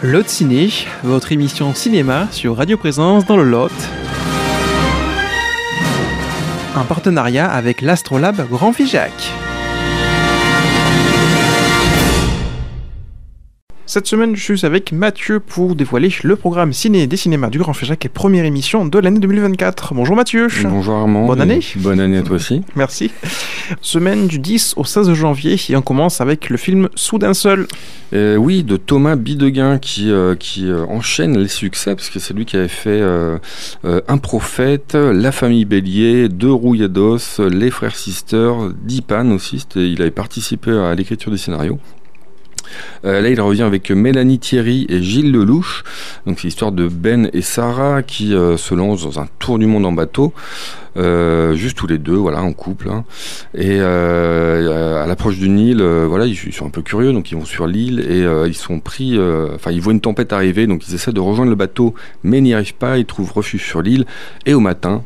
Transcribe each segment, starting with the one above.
Lot Ciné, votre émission cinéma sur Radio Présence dans le Lot. Un partenariat avec l'Astrolabe Grand Figeac. Cette semaine, je suis avec Mathieu pour dévoiler le programme ciné des cinémas du Grand Figeac et première émission de l'année 2024. Bonjour Mathieu. Bonjour Armand. Bonne année. Bonne année à toi aussi. Merci. Semaine du 10 au 16 janvier et on commence avec le film Soudain seul. Euh, oui, de Thomas Bideguin qui, euh, qui euh, enchaîne les succès parce que c'est lui qui avait fait Un prophète, La famille Bélier, Deux rouillados, Les frères sisters, Dipan aussi. Il avait participé à l'écriture du scénario. Euh, là, il revient avec Mélanie Thierry et Gilles Lelouch. Donc, c'est l'histoire de Ben et Sarah qui euh, se lancent dans un tour du monde en bateau. Euh, juste tous les deux, voilà, en couple. Hein. Et à l'approche du Nil, voilà, ils, sont un peu curieux, donc ils vont sur l'île et ils sont pris. Enfin, ils voient une tempête arriver, donc ils essaient de rejoindre le bateau, mais n'y arrivent pas. Ils trouvent refuge sur l'île. Et au matin,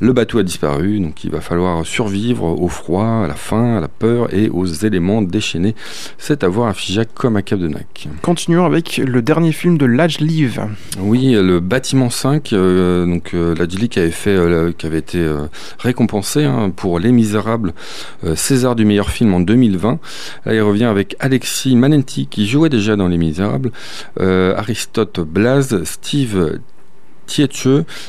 le bateau a disparu, donc il va falloir survivre au froid, à la faim, à la peur et aux éléments déchaînés. C'est à voir à Figeac comme à Cap de Nac. Continuons avec le dernier film de Laj Live. Oui, le bâtiment 5, euh, donc euh, qui avait fait, euh, qui avait été euh, récompensé hein, pour Les Misérables, César du meilleur film en 2020. Là, il revient avec Alexis Manenti qui jouait déjà dans Les Misérables, Aristote Blaz, Steve Tietche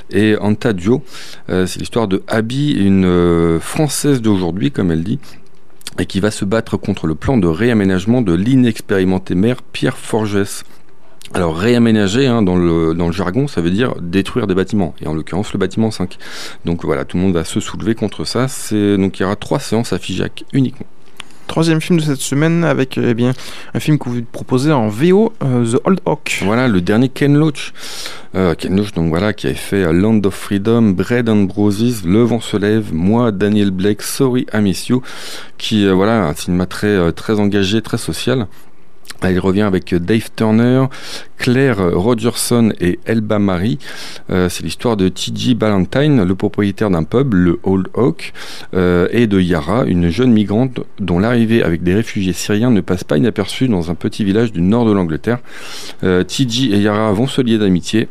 et Antadio. Euh, c'est l'histoire de Abby, une euh, Française d'aujourd'hui, comme elle dit, et qui va se battre contre le plan de réaménagement de l'inexpérimenté maire Pierre Forges. Alors réaménager hein, dans, le, dans le jargon, ça veut dire détruire des bâtiments, et en l'occurrence le bâtiment 5. Donc voilà, tout le monde va se soulever contre ça. Donc il y aura trois séances à Figeac uniquement. Troisième film de cette semaine avec eh bien, un film que vous proposez en VO, euh, The Old Oak. Voilà, le dernier Ken Loach. Euh, Ken Loach, donc voilà, qui avait fait Land of Freedom, Bread and Roses, Le vent se lève, moi, Daniel Blake, Sorry I Miss You, qui, euh, voilà, un cinéma très, très engagé, très social. Il revient avec Dave Turner, Claire Rogerson et Elba Marie. Euh, c'est l'histoire de T.J. Ballantyne, le propriétaire d'un pub, le Old Oak, euh, et de Yara, une jeune migrante dont l'arrivée avec des réfugiés syriens ne passe pas inaperçue dans un petit village du nord de l'Angleterre. Euh, et Yara vont se lier d'amitié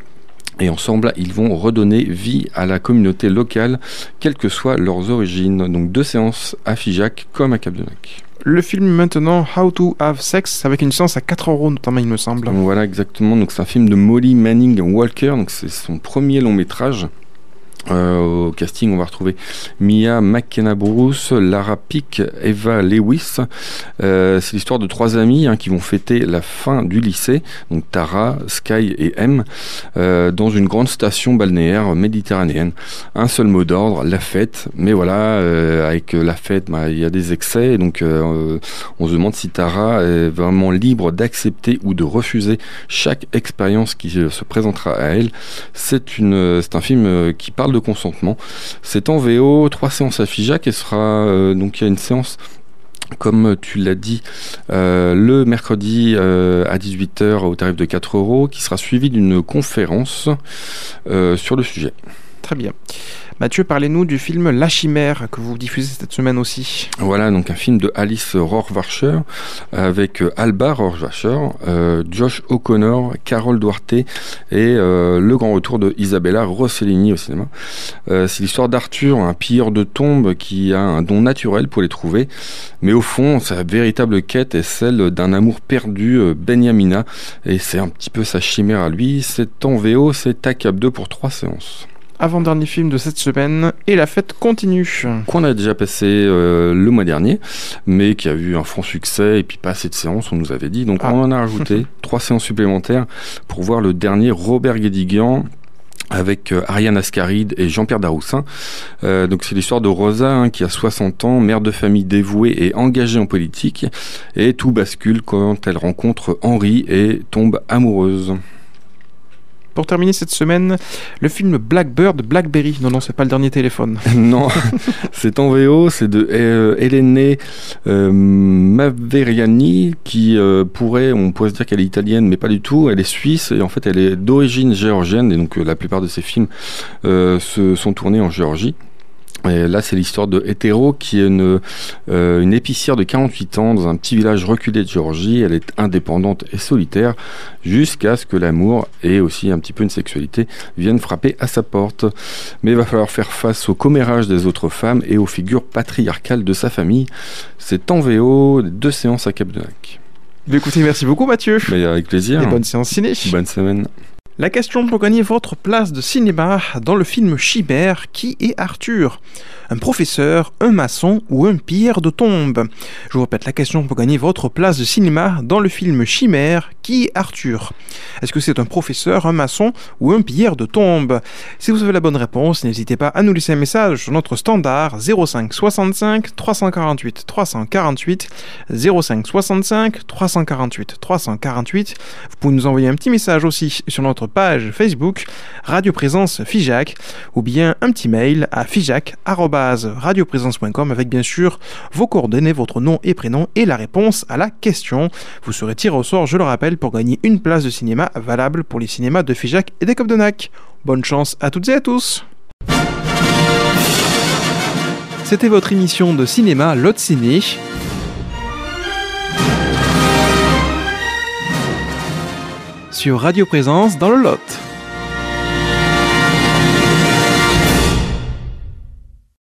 et ensemble, ils vont redonner vie à la communauté locale, quelles que soient leurs origines. Donc deux séances à Figeac comme à Cap-de-Nac. Le film maintenant How to Have Sex avec une séance à 4 euros notamment il me semble. Voilà exactement, donc c'est un film de Molly Manning Walker, donc c'est son premier long métrage. Euh, au casting, on va retrouver Mia McKenna Bruce, Lara Pick, Eva Lewis. Euh, c'est l'histoire de trois amis hein, qui vont fêter la fin du lycée, donc Tara, Sky et M, euh, dans une grande station balnéaire méditerranéenne. Un seul mot d'ordre, la fête. Mais voilà, avec la fête, bah, il y a des excès, donc on se demande si Tara est vraiment libre d'accepter ou de refuser chaque expérience qui se présentera à elle. C'est un film qui parle de consentement. C'est en VO, trois séances à Figeac et sera euh, donc il y a une séance comme tu l'as dit, euh, le mercredi euh, à 18h au tarif de 4 euros, qui sera suivi d'une conférence sur le sujet. Très bien. Mathieu, parlez-nous du film La Chimère que vous diffusez cette semaine aussi. Voilà, donc un film de Alice Rohrwacher avec euh, Alba Rohrwacher, euh, Josh O'Connor, Carole Duarte et euh, le grand retour de Isabella Rossellini au cinéma. c'est l'histoire d'Arthur, un pilleur de tombes qui a un don naturel pour les trouver, mais au fond, sa véritable quête est celle d'un amour perdu, Benyamina, et c'est un petit peu sa chimère à lui. C'est en VO, c'est TACAP 2 pour trois séances avant-dernier film de cette semaine, et la fête continue. Qu'on a déjà passé euh, le mois dernier, mais qui a eu un franc succès, et puis pas assez de séances, on nous avait dit. Donc ah. on en a rajouté trois séances supplémentaires pour voir le dernier Robert Guédiguian avec euh, Ariane Ascaride et Jean-Pierre Daroussin. Euh, donc c'est l'histoire de Rosa hein, qui a 60 ans, mère de famille dévouée et engagée en politique, et tout bascule quand elle rencontre Henri et tombe amoureuse. Pour terminer cette semaine, le film Blackbird Blackberry. Non, non, c'est pas le dernier téléphone. non, c'est en VO, c'est de euh, Elene euh, Maveriani, qui euh, pourrait, on pourrait se dire qu'elle est italienne, mais pas du tout. Elle est suisse et en fait, elle est d'origine géorgienne. Et donc, la plupart de ses films se sont tournés en Géorgie. Et là, c'est l'histoire de Hétéro, qui est une, euh, une épicière de 48 ans dans un petit village reculé de Géorgie. Elle est indépendante et solitaire jusqu'à ce que l'amour et aussi un petit peu une sexualité viennent frapper à sa porte. Mais il va falloir faire face au commérage des autres femmes et aux figures patriarcales de sa famille. C'est en VO, deux séances à Cap de Lac. Écoutez, merci beaucoup Mathieu. Mais avec plaisir. Et bonne séance ciné. Bonne semaine. La question pour gagner votre place de cinéma dans le film Chimère, qui est Arthur? Un professeur, un maçon ou un pierre de tombe? Je vous répète la question pour gagner votre place de cinéma dans le film Chimère, qui est Arthur? Est-ce que c'est un professeur, un maçon ou un pierre de tombe? Si vous avez la bonne réponse, n'hésitez pas à nous laisser un message sur notre standard 05 65 348 348 05 65 348 348. Vous pouvez nous envoyer un petit message aussi sur notre page Facebook Radio Présence Fijac ou bien un petit mail à fijac@radioprésence.com avec bien sûr vos coordonnées, votre nom et prénom et la réponse à la question. Vous serez tiré au sort, je le rappelle, pour gagner une place de cinéma valable pour les cinémas de Fijac et des Copdenac. Bonne chance à toutes et à tous. C'était votre émission de cinéma Lot Ciné. Sur Radio Présence dans le Lot.